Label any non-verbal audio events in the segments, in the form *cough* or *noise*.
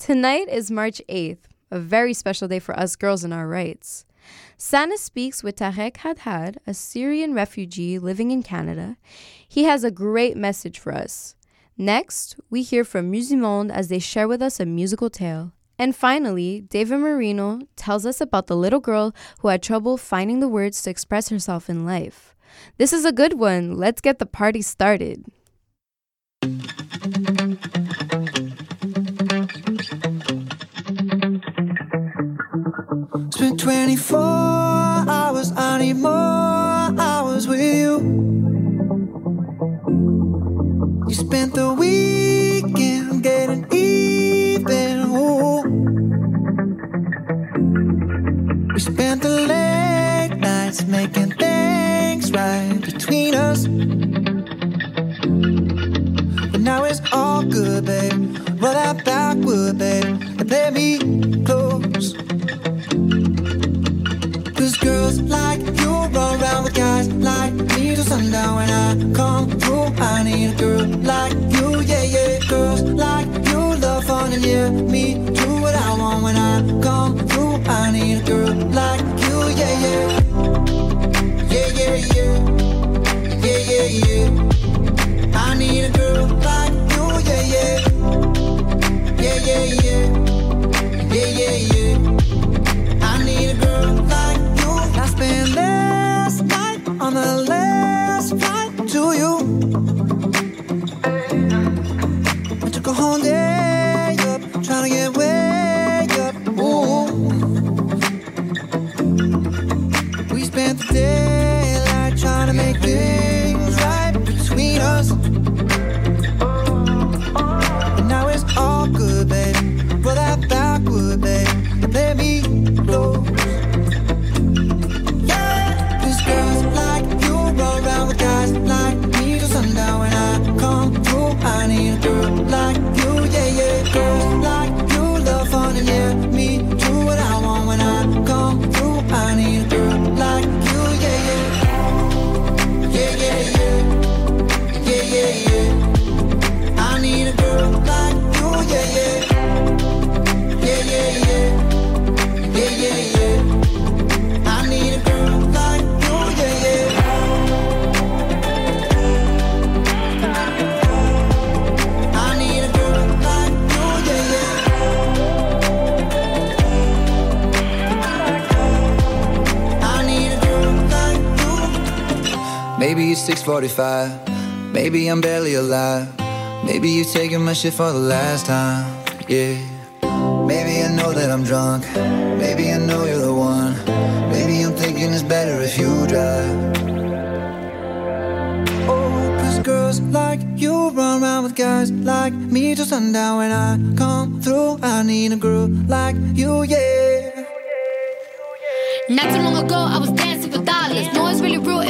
Tonight is March 8th, a very special day for us girls in our rights. Sana speaks with Tareq Hadhad, a Syrian refugee living in Canada. He has a great message for us. Next, we hear from Musimonde as they share with us a musical tale. And finally, David Marino tells us about the little girl who had trouble finding the words to express herself in life. This is a good one. Let's get the party started. Spent 24 hours, I need more hours with you. You spent the weekend 45. Maybe I'm barely alive. Maybe you're taking my shit for the last time. Yeah. Maybe I know that I'm drunk. Maybe I know you're the one. Maybe I'm thinking it's better if you drive. Oh, cause girls like you run around with guys like me till sundown. When I come through, I need a girl like you, yeah. Not too long ago, I was dancing for dollars. No, it's really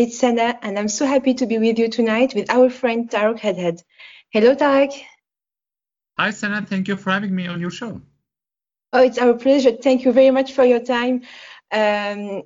It's Sana, and I'm so happy to be with you tonight with our friend Tareq Hadhad. Hello, Tareq. Hi, Sana. Thank you for having me on your show. Oh, it's our pleasure. Thank you very much for your time. Um,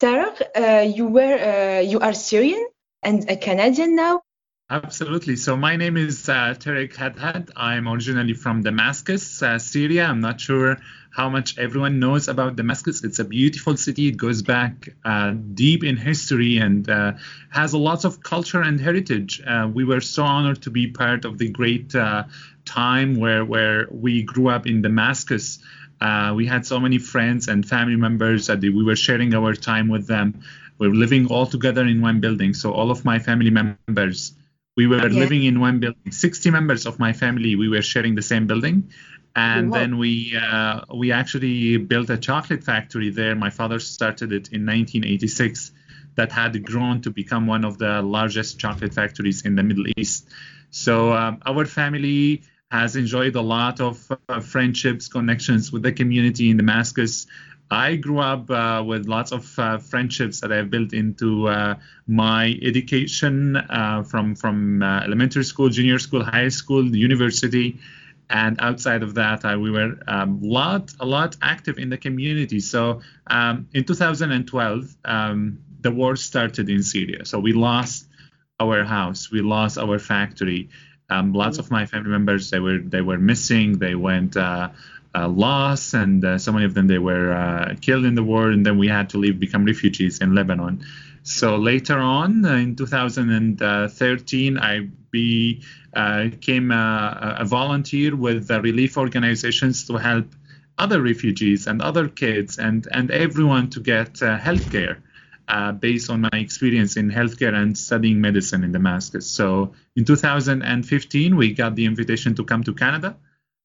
Tareq, uh, you were uh, you are Syrian and a Canadian now. Absolutely. So my name is uh, Tareq Hadhad. I'm originally from Damascus, uh, Syria. I'm not sure how much everyone knows about Damascus. It's a beautiful city. It goes back uh, deep in history and uh, has a lot of culture and heritage. Uh, we were so honored to be part of the great uh, time where where we grew up in Damascus. Uh, we had so many friends and family members that we were sharing our time with them. We were living all together in one building. So all of my family members we were Okay. living in one building 60 members of my family we were sharing the same building and then we uh, we actually built a chocolate factory there. My father started it in 1986 that had grown to become one of the largest chocolate factories in the middle east. So um, our family has enjoyed a lot of uh, friendships connections with the community in damascus. I grew up uh, with lots of uh, friendships that I've built into uh, my education uh, from from uh, elementary school, junior school, high school, university, and outside of that, uh, we were a um, lot, a lot active in the community. So um, in 2012, um, the war started in Syria. So we lost our house, we lost our factory. Um, lots of my family members they were they were missing. They went uh, uh, lost, and uh, so many of them they were uh, killed in the war. And then we had to leave, become refugees in Lebanon. So later on in 2013, I be, uh, became a, a, volunteer with the relief organizations to help other refugees and other kids and, and everyone to get uh, health care. Uh, based on my experience in healthcare and studying medicine in Damascus. So in 2015, we got the invitation to come to Canada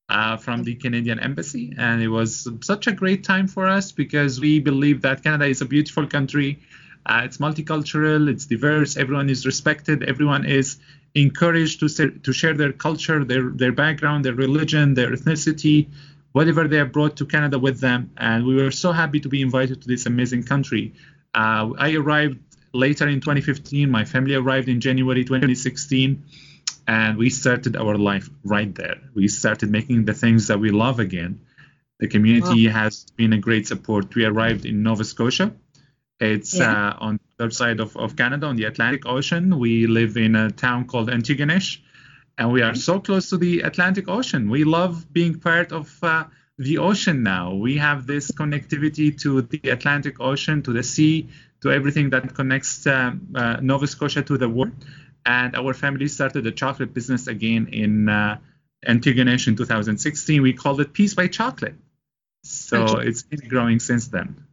uh, from the Canadian Embassy, and it was such a great time for us because we believe that Canada is a beautiful country. Uh, it's multicultural, it's diverse, everyone is respected, everyone is encouraged to, to share their culture, their, their background, their religion, their ethnicity, whatever they have brought to Canada with them. And we were so happy to be invited to this amazing country. Uh, I arrived later in 2015. My family arrived in January 2016, and we started our life right there. We started making the things that we love again. The community wow. has been a great support. We arrived in Nova Scotia. It's yeah. uh, on the other side of, of Canada, on the Atlantic Ocean. We live in a town called Antigonish, and we are so close to the Atlantic Ocean. We love being part of uh, the ocean now. We have this connectivity to the Atlantic Ocean, to the sea, to everything that connects um, uh, Nova Scotia to the world. And our family started a chocolate business again in uh, Antigonish in 2016. We called it Peace by Chocolate. So okay. it's been growing since then.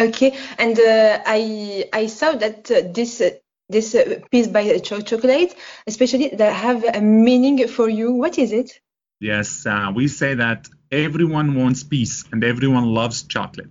Okay, and uh, I I saw that uh, this uh, this uh, Peace by Chocolate, especially that have a meaning for you. What is it? Yes, uh, we say that everyone wants peace and everyone loves chocolate.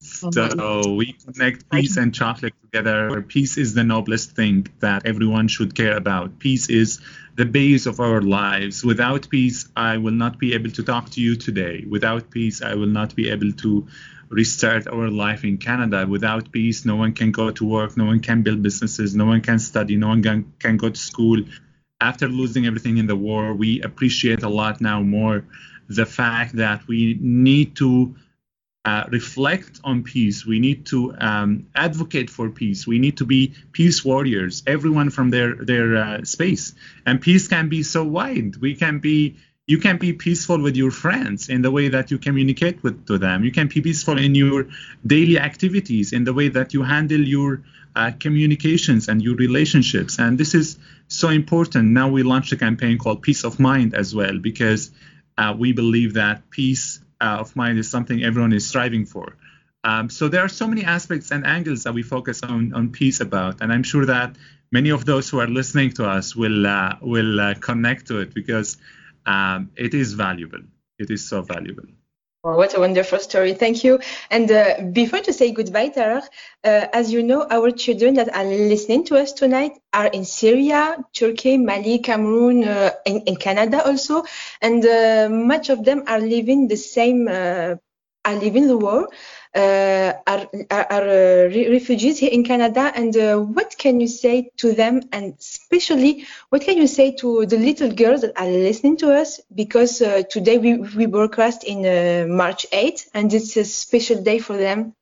So we connect peace and chocolate together. Peace is the noblest thing that everyone should care about. Peace is the base of our lives. Without peace, I will not be able to talk to you today. Without peace, I will not be able to restart our life in Canada. Without peace, no one can go to work, no one can build businesses, no one can study, no one can, can go to school. After losing everything in the war, we appreciate a lot now more the fact that we need to uh, reflect on peace. We need to um, advocate for peace. We need to be peace warriors, everyone from their their uh, space. And peace can be so wide. We can be you can be peaceful with your friends in the way that you communicate with to them. You can be peaceful in your daily activities, in the way that you handle your uh, communications and your relationships. And this is so important. Now we launched a campaign called Peace of Mind as well, because uh, we believe that peace uh, of mind is something everyone is striving for. Um, so there are so many aspects and angles that we focus on on peace about, and I'm sure that many of those who are listening to us will uh, will uh, connect to it because um, it is valuable. It is so valuable. Oh, what a wonderful story. Thank you. And uh, before to say goodbye, Tareq, uh, as you know, our children that are listening to us tonight are in Syria, Turkey, Mali, Cameroon, uh, in, in, Canada also. And uh, much of them are living the same, uh, are living the war. Uh, are, are, uh, refugees here in Canada, and uh, what can you say to them, and especially what can you say to the little girls that are listening to us? Because today we, we broadcast in March 8th, and it's a special day for them.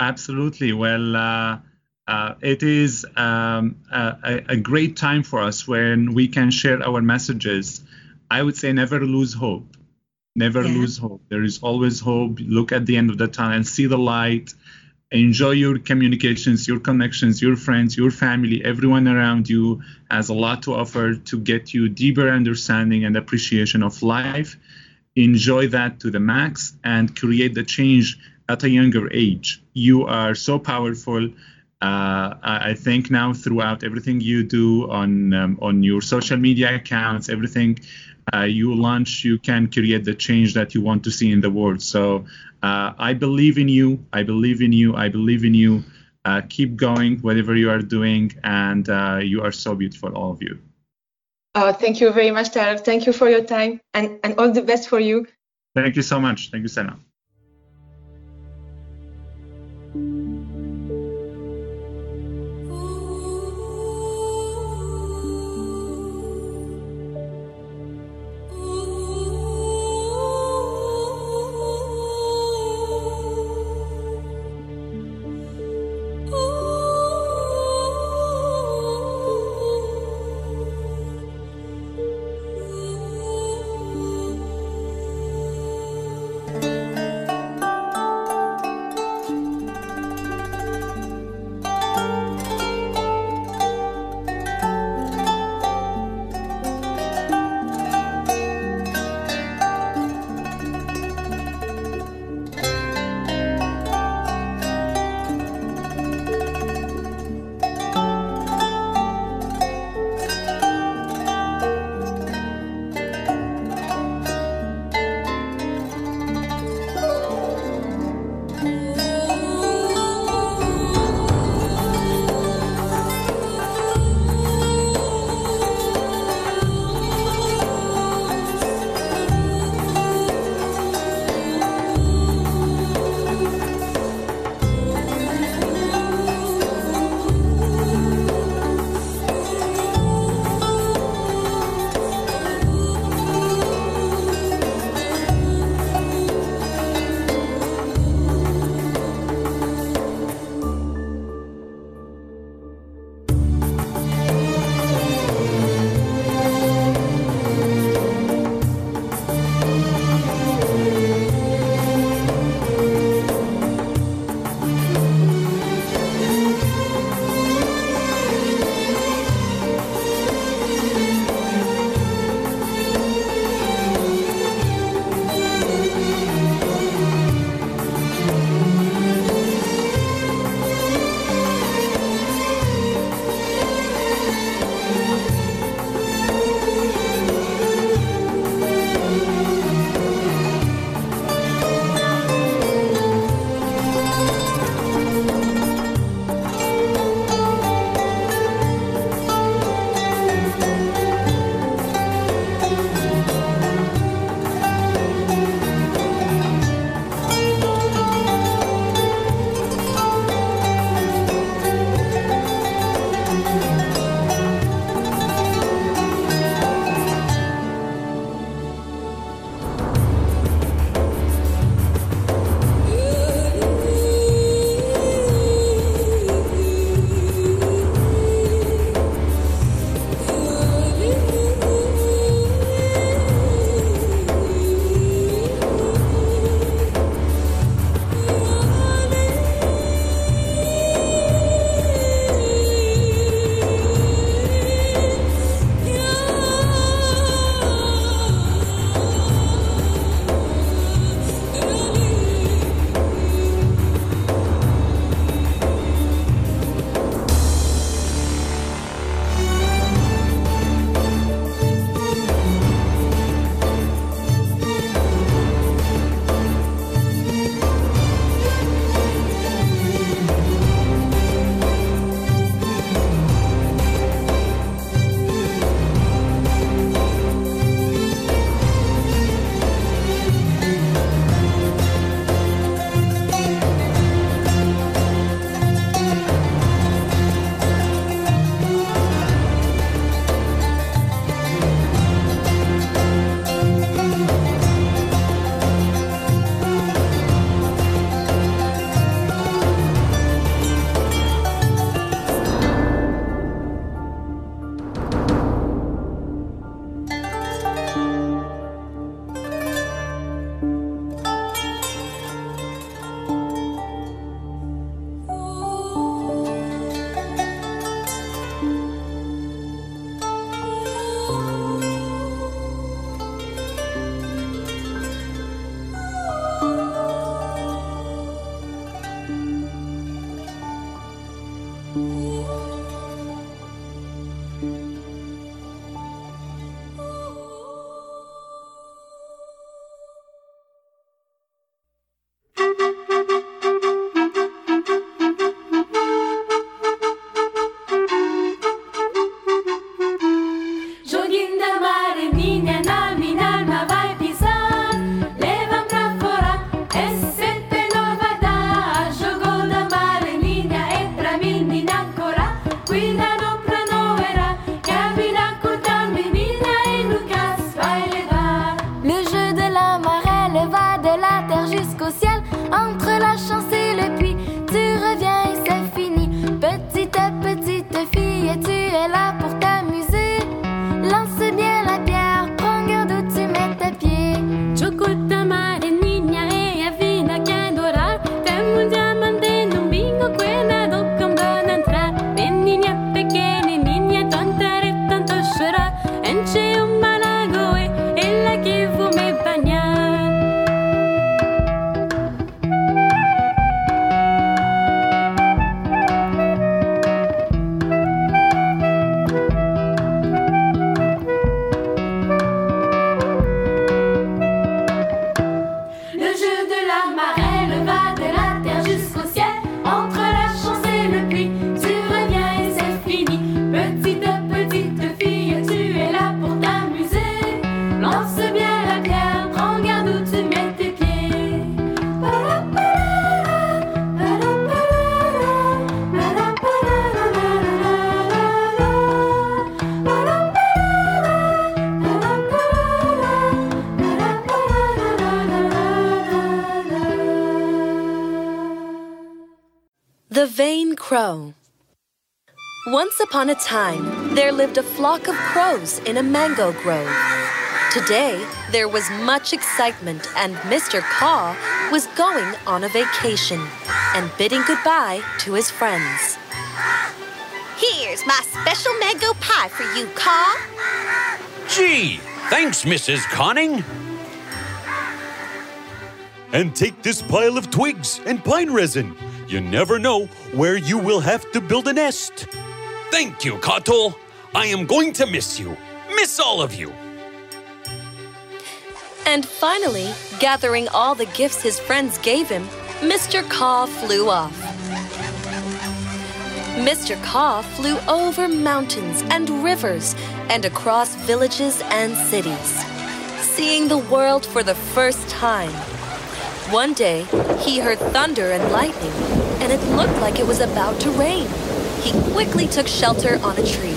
Absolutely. Well, uh, it is um, a, a, great time for us when we can share our messages. I would say never lose hope. Never yeah. lose hope. There is always hope. Look at the end of the tunnel and see the light. Enjoy your communications, your connections, your friends, your family, everyone around you has a lot to offer to get you deeper understanding and appreciation of life. Enjoy that to the max and create the change at a younger age. You are so powerful. Uh, I think now throughout everything you do on um, on your social media accounts, everything uh, you launch, you can create the change that you want to see in the world. So uh, I believe in you. I believe in you. I believe in you. Uh, keep going, whatever you are doing, and uh, you are so beautiful, all of you. Oh, thank you very much, Tareq. Thank you for your time, and, and all the best for you. Thank you so much. Thank you, Sana. Upon a time, there lived a flock of crows in a mango grove. Today, there was much excitement, and Mr. Caw was going on a vacation and bidding goodbye to his friends. Here's my special mango pie for you, Caw. Gee, thanks, Mrs. Conning. And take this pile of twigs and pine resin. You never know where you will have to build a nest. Thank you, Kato. I am going to miss you. Miss all of you. And finally, gathering all the gifts his friends gave him, Mr. Caw flew off. Mr. Caw flew over mountains and rivers and across villages and cities, seeing the world for the first time. One day, he heard thunder and lightning, and it looked like it was about to rain. He quickly took shelter on a tree.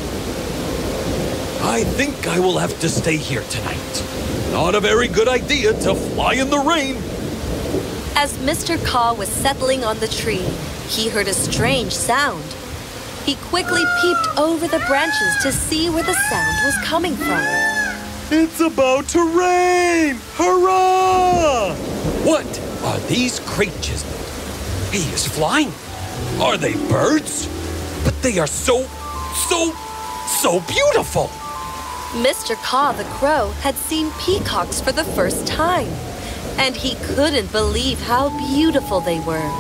I think I will have to stay here tonight. Not a very good idea to fly in the rain. As Mr. Caw was settling on the tree, he heard a strange sound. He quickly peeped over the branches to see where the sound was coming from. It's about to rain! Hurrah! What are these creatures? He is flying. Are they birds? But they are so, so, so beautiful. Mr. Caw the Crow had seen peacocks for the first time, and he couldn't believe how beautiful they were.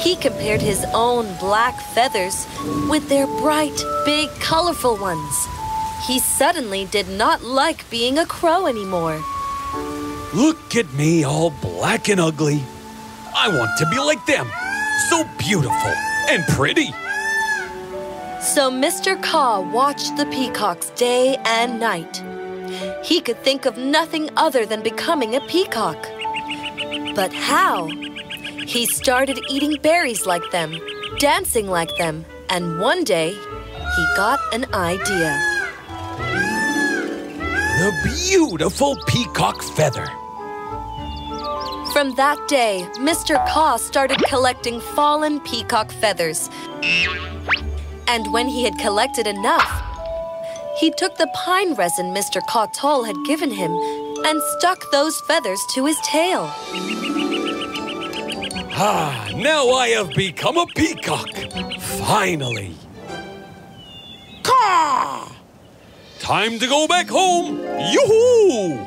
He compared his own black feathers with their bright, big, colorful ones. He suddenly did not like being a crow anymore. Look at me, all black and ugly. I want to be like them. So beautiful and pretty. So Mr. Caw watched the peacocks day and night. He could think of nothing other than becoming a peacock. But how? He started eating berries like them, dancing like them, and one day he got an idea. The beautiful peacock feather. From that day, Mr. Caw started collecting fallen peacock feathers. And when he had collected enough, he took the pine resin Mr. Cawtol had given him and stuck those feathers to his tail. Ah, now I have become a peacock. Finally. Caw! Time to go back home. Yoo-hoo!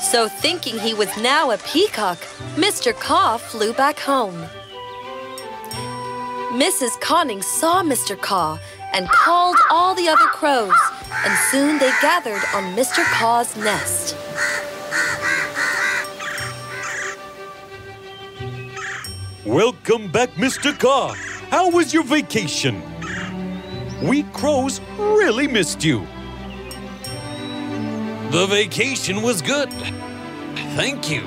So thinking he was now a peacock, Mr. Caw flew back home. Mrs. Conning saw Mr. Caw and called all the other crows, and soon they gathered on Mr. Caw's nest. Welcome back, Mr. Caw. How was your vacation? We crows really missed you. The vacation was good. Thank you.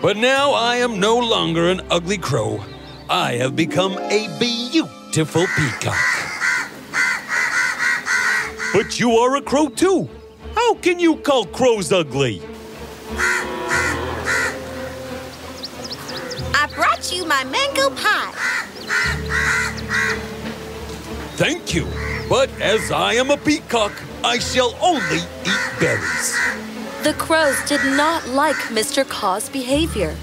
But now I am no longer an ugly crow. I have become a beautiful peacock. But you are a crow too. How can you call crows ugly? I brought you my mango pie. Thank you. But as I am a peacock, I shall only eat berries. The crows did not like Mr. Caw's behavior.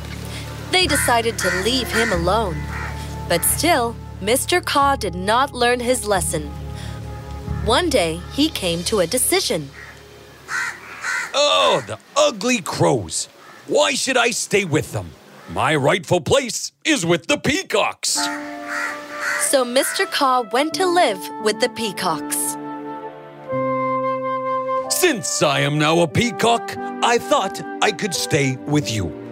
They decided to leave him alone. But still, Mr. Caw did not learn his lesson. One day, he came to a decision. Oh, the ugly crows. Why should I stay with them? My rightful place is with the peacocks. So Mr. Caw went to live with the peacocks. Since I am now a peacock, I thought I could stay with you.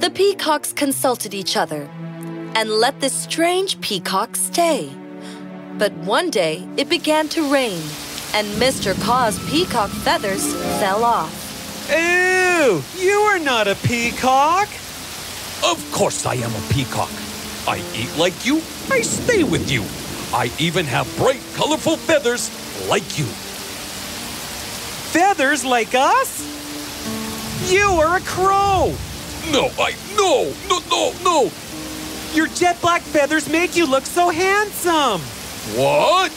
The peacocks consulted each other and let this strange peacock stay. But one day it began to rain, and Mr. Caw's peacock feathers fell off. Ew! You are not a peacock! Of course I am a peacock. I eat like you, I stay with you. I even have bright, colorful feathers like you. Feathers like us? You are a crow! No, I. No, no, no, no! Your jet black feathers make you look so handsome! What?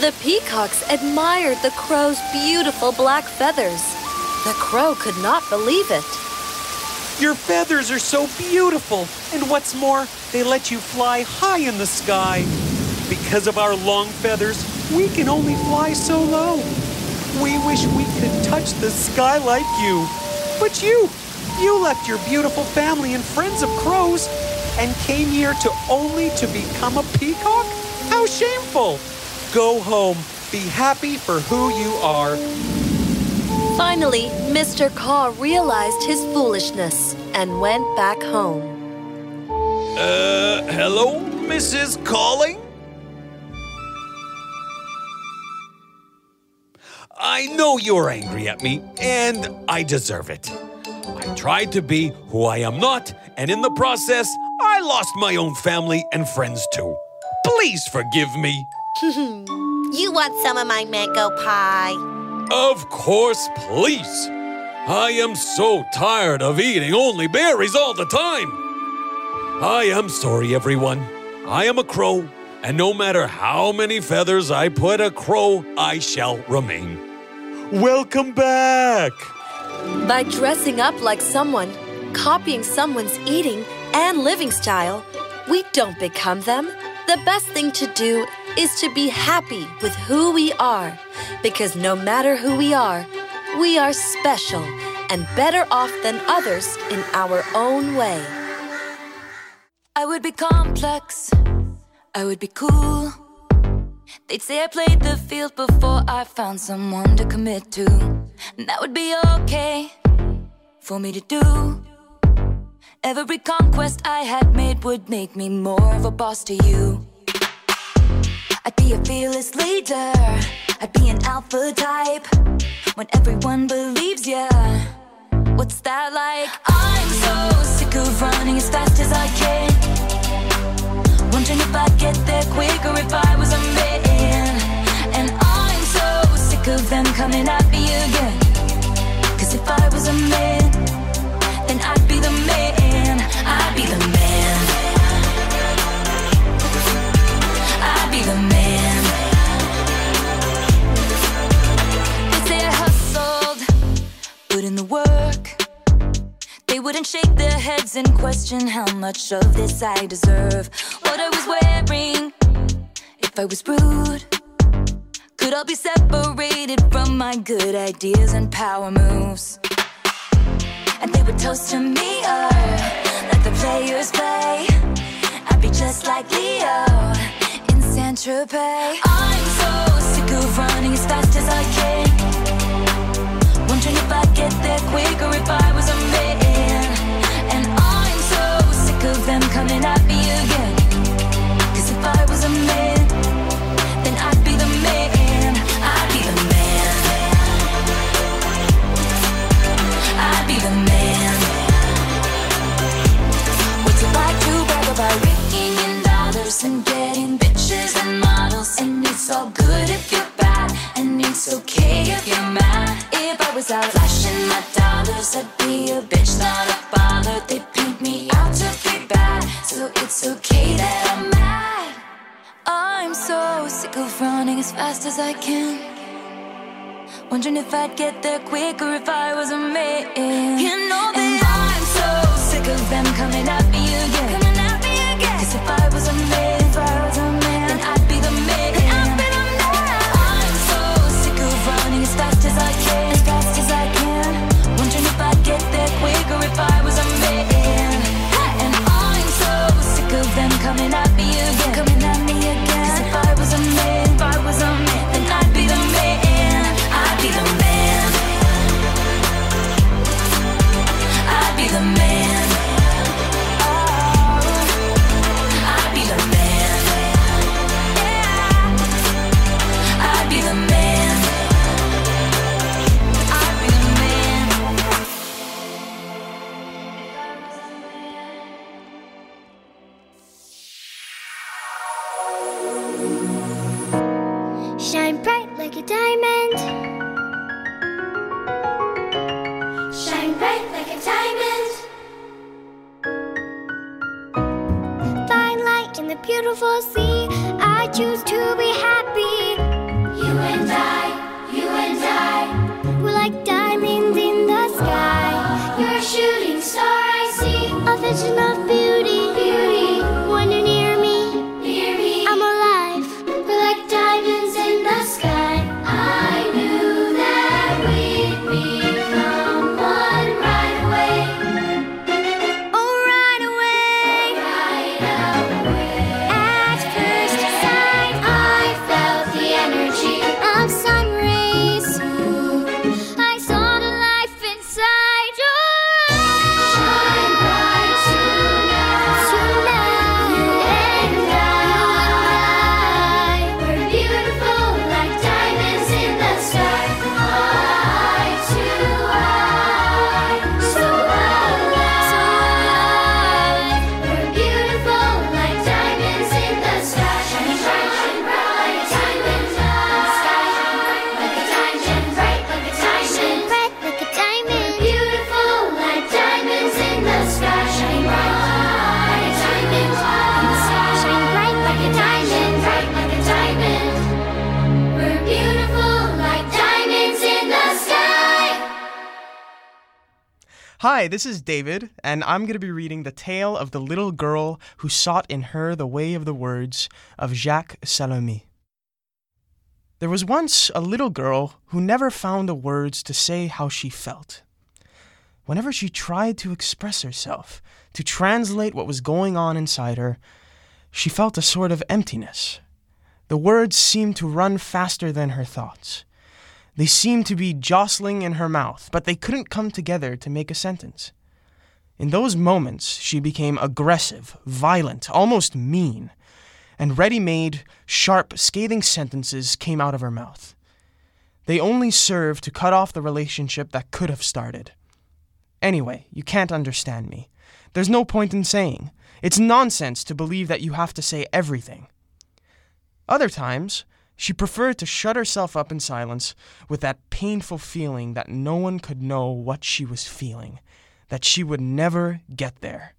The peacocks admired the crow's beautiful black feathers. The crow could not believe it. Your feathers are so beautiful, and what's more, they let you fly high in the sky. Because of our long feathers, we can only fly so low. We wish we could touch the sky like you. But you, you left your beautiful family and friends of crows and came here to only to become a peacock? How shameful! Go home. Be happy for who you are. Finally, Mr. Caw realized his foolishness and went back home. Uh, hello, Mrs. Calling? I know you're angry at me, and I deserve it. I tried to be who I am not, and in the process, I lost my own family and friends too. Please forgive me. *laughs* you want some of my mango pie? Of course, please. I am so tired of eating only berries all the time. I am sorry, everyone. I am a crow, and no matter how many feathers I put a crow, I shall remain. Welcome back! By dressing up like someone, copying someone's eating and living style, we don't become them. The best thing to do is to be happy with who we are, because no matter who we are, we are special and better off than others in our own way. I would be complex, I would be cool. They'd say I played the field before I found someone to commit to. And that would be okay for me to do. Every conquest I had made would make me more of a boss to you. I'd be a fearless leader, I'd be an alpha type. When everyone believes ya, what's that like? I'm so sick of running as fast as I can. Wondering if I'd get there quicker if I was a man. Sick of them coming at me again. Cause if I was a man, then I'd be the man. I'd be the man. I'd be the man. They say I hustled, put in the work. They wouldn't shake their heads and question how much of this I deserve. What I was wearing, if I was rude. Could all be separated from my good ideas and power moves. And they would toast to me, uh, like the players play. I'd be just like Leo in Saint Tropez. I'm so sick of running as fast as I can. Wondering if I'd get there quicker if I was a man. And I'm so sick of them coming at me again. Cause if I was a man, It's all good if you're bad, and it's okay if you're mad. If I was out flashing my dollars, I'd be a bitch, not a bother. They paint me out to be bad, so it's okay that I'm mad. I'm so sick of running as fast as I can. Wondering if I'd get there quicker if I was a man. You know that I'm so sick of them coming at me again. Coming at me again. Cause if I coming at me again. Coming at me again. Cause if I was a man, Hi, this is David, and I'm going to be reading the tale of the little girl who sought in her the way of the words of Jacques Salomé. There was once a little girl who never found the words to say how she felt. Whenever she tried to express herself, to translate what was going on inside her, she felt a sort of emptiness. The words seemed to run faster than her thoughts. They seemed to be jostling in her mouth, but they couldn't come together to make a sentence. In those moments, she became aggressive, violent, almost mean, and ready made, sharp, scathing sentences came out of her mouth. They only served to cut off the relationship that could have started. Anyway, you can't understand me. There's no point in saying. It's nonsense to believe that you have to say everything. Other times, she preferred to shut herself up in silence with that painful feeling that no one could know what she was feeling, that she would never get there,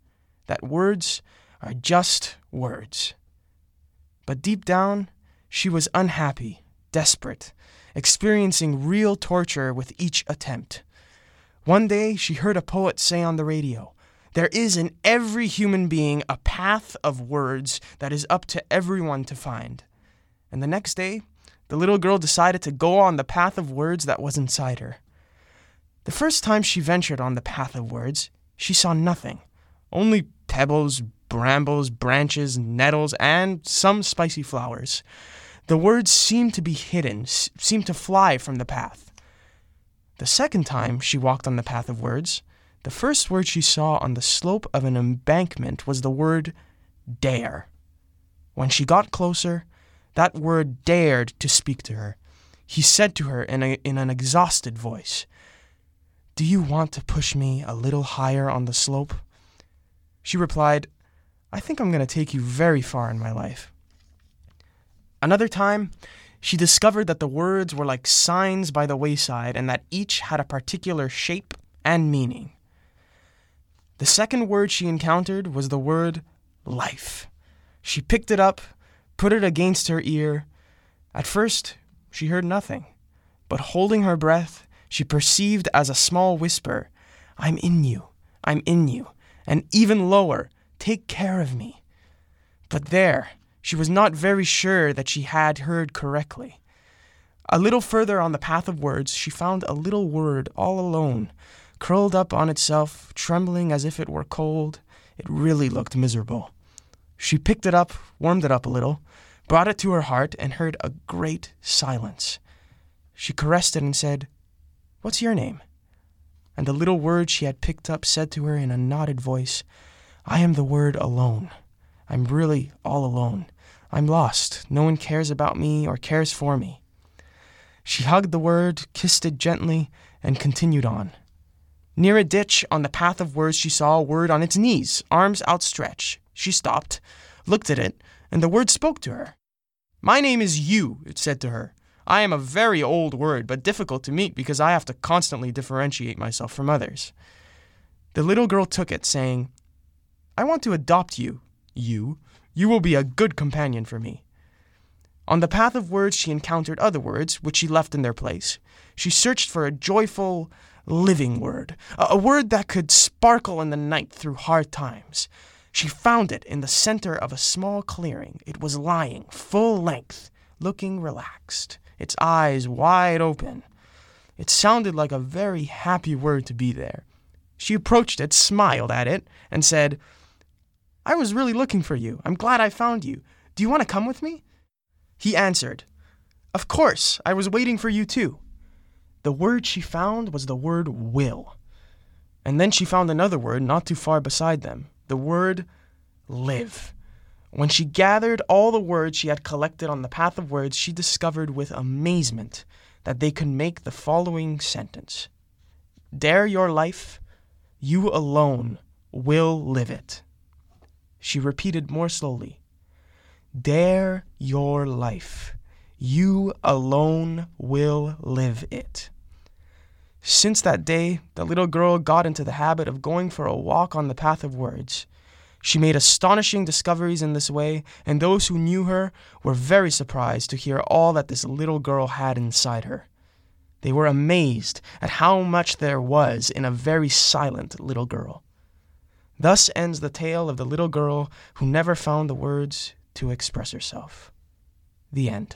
that words are just words. But deep down, she was unhappy, desperate, experiencing real torture with each attempt. One day, she heard a poet say on the radio, There is in every human being a path of words that is up to everyone to find. And the next day, the little girl decided to go on the path of words that was inside her. The first time she ventured on the path of words, she saw nothing only pebbles, brambles, branches, nettles, and some spicy flowers. The words seemed to be hidden, seemed to fly from the path. The second time she walked on the path of words, the first word she saw on the slope of an embankment was the word dare. When she got closer, that word dared to speak to her. He said to her in, a, in an exhausted voice, Do you want to push me a little higher on the slope? She replied, I think I'm going to take you very far in my life. Another time, she discovered that the words were like signs by the wayside and that each had a particular shape and meaning. The second word she encountered was the word life. She picked it up, put it against her ear. At first, she heard nothing, but holding her breath, she perceived as a small whisper, I'm in you, I'm in you, and even lower, take care of me. But there, she was not very sure that she had heard correctly. A little further on the path of words, she found a little word all alone, curled up on itself, trembling as if it were cold. It really looked miserable. She picked it up, warmed it up a little, brought it to her heart, and heard a great silence. She caressed it and said, What's your name? And the little word she had picked up said to her in a knotted voice, I am the word alone. I'm really all alone. I'm lost. No one cares about me or cares for me. She hugged the word, kissed it gently, and continued on. Near a ditch on the path of words, she saw a word on its knees, arms outstretched. She stopped, looked at it, and the word spoke to her. My name is you, it said to her. I am a very old word, but difficult to meet because I have to constantly differentiate myself from others. The little girl took it, saying, I want to adopt you, you. You will be a good companion for me. On the path of words, she encountered other words, which she left in their place. She searched for a joyful, living word, a, word that could sparkle in the night through hard times. She found it in the center of a small clearing. It was lying, full length, looking relaxed, its eyes wide open. It sounded like a very happy word to be there. She approached it, smiled at it, and said, I was really looking for you. I'm glad I found you. Do you want to come with me? He answered, Of course, I was waiting for you too. The word she found was the word will. And then she found another word not too far beside them the word live. When she gathered all the words she had collected on the path of words, she discovered with amazement that they could make the following sentence Dare your life, you alone will live it. She repeated more slowly Dare your life, you alone will live it. Since that day, the little girl got into the habit of going for a walk on the path of words. She made astonishing discoveries in this way, and those who knew her were very surprised to hear all that this little girl had inside her. They were amazed at how much there was in a very silent little girl. Thus ends the tale of the little girl who never found the words to express herself. The end.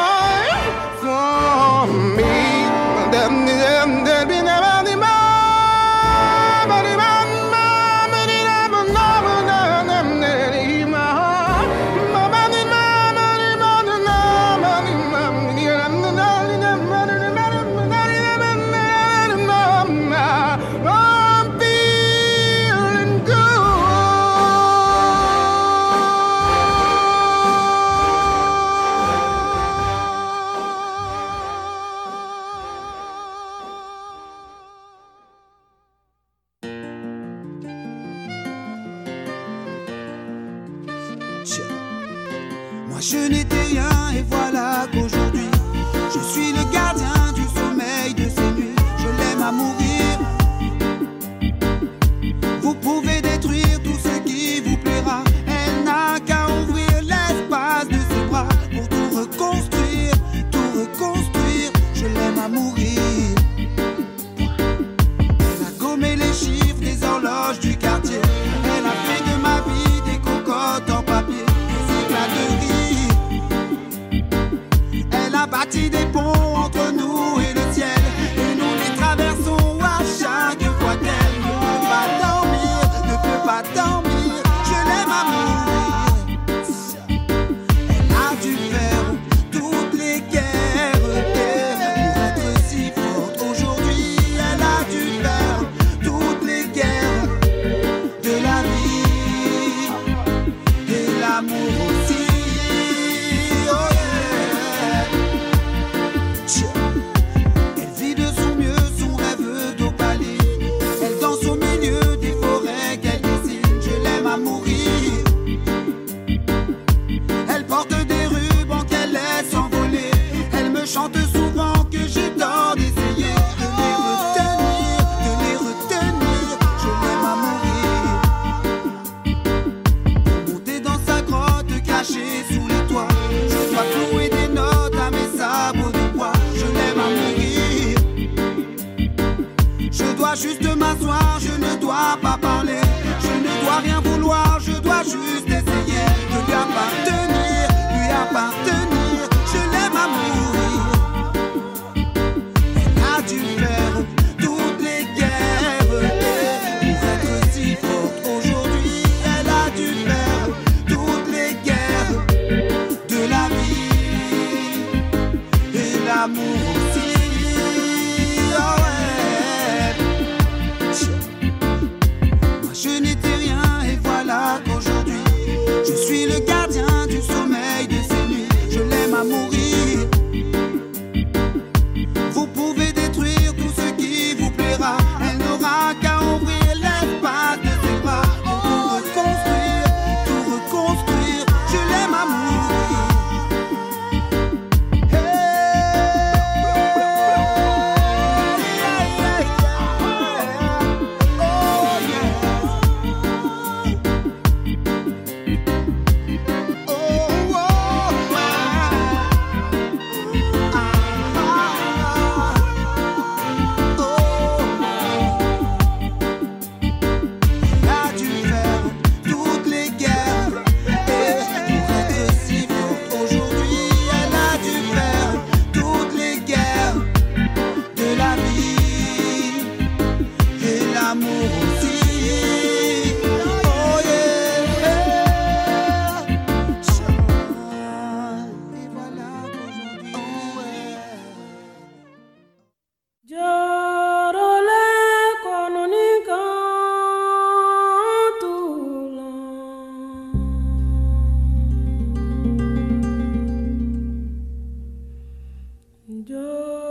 Do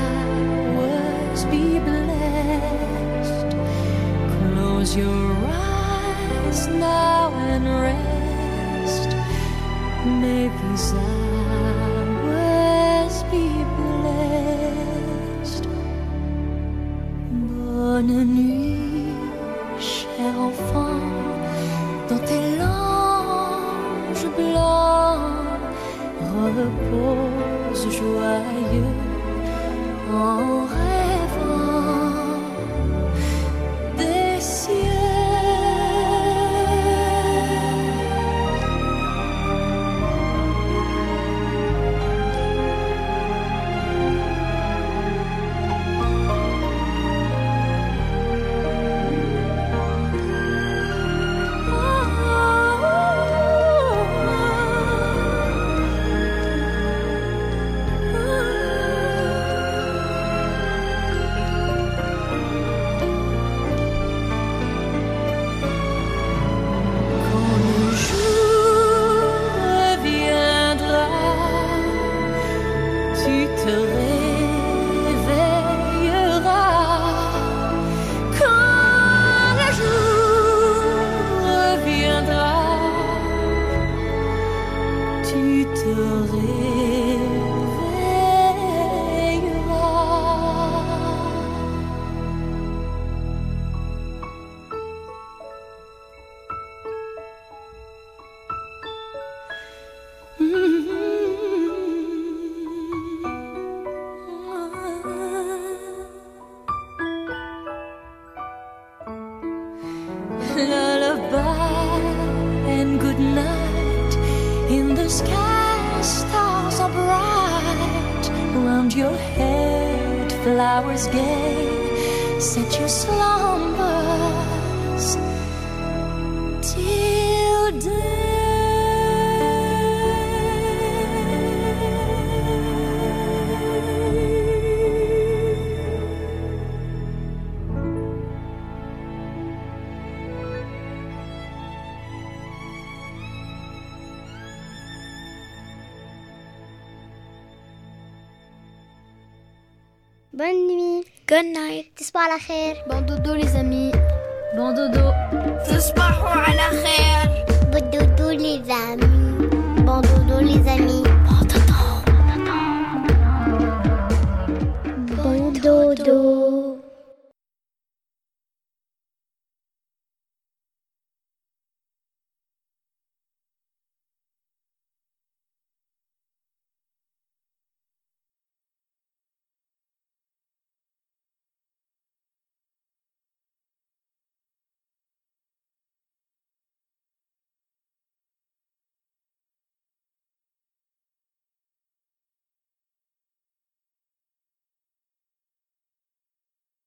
hours be blessed. Close your eyes now and rest. May these flowers gay. تصبحوا على خير. Bon dodo les amis. Bon dodo. تصبحوا على خير Bon dodo les amis.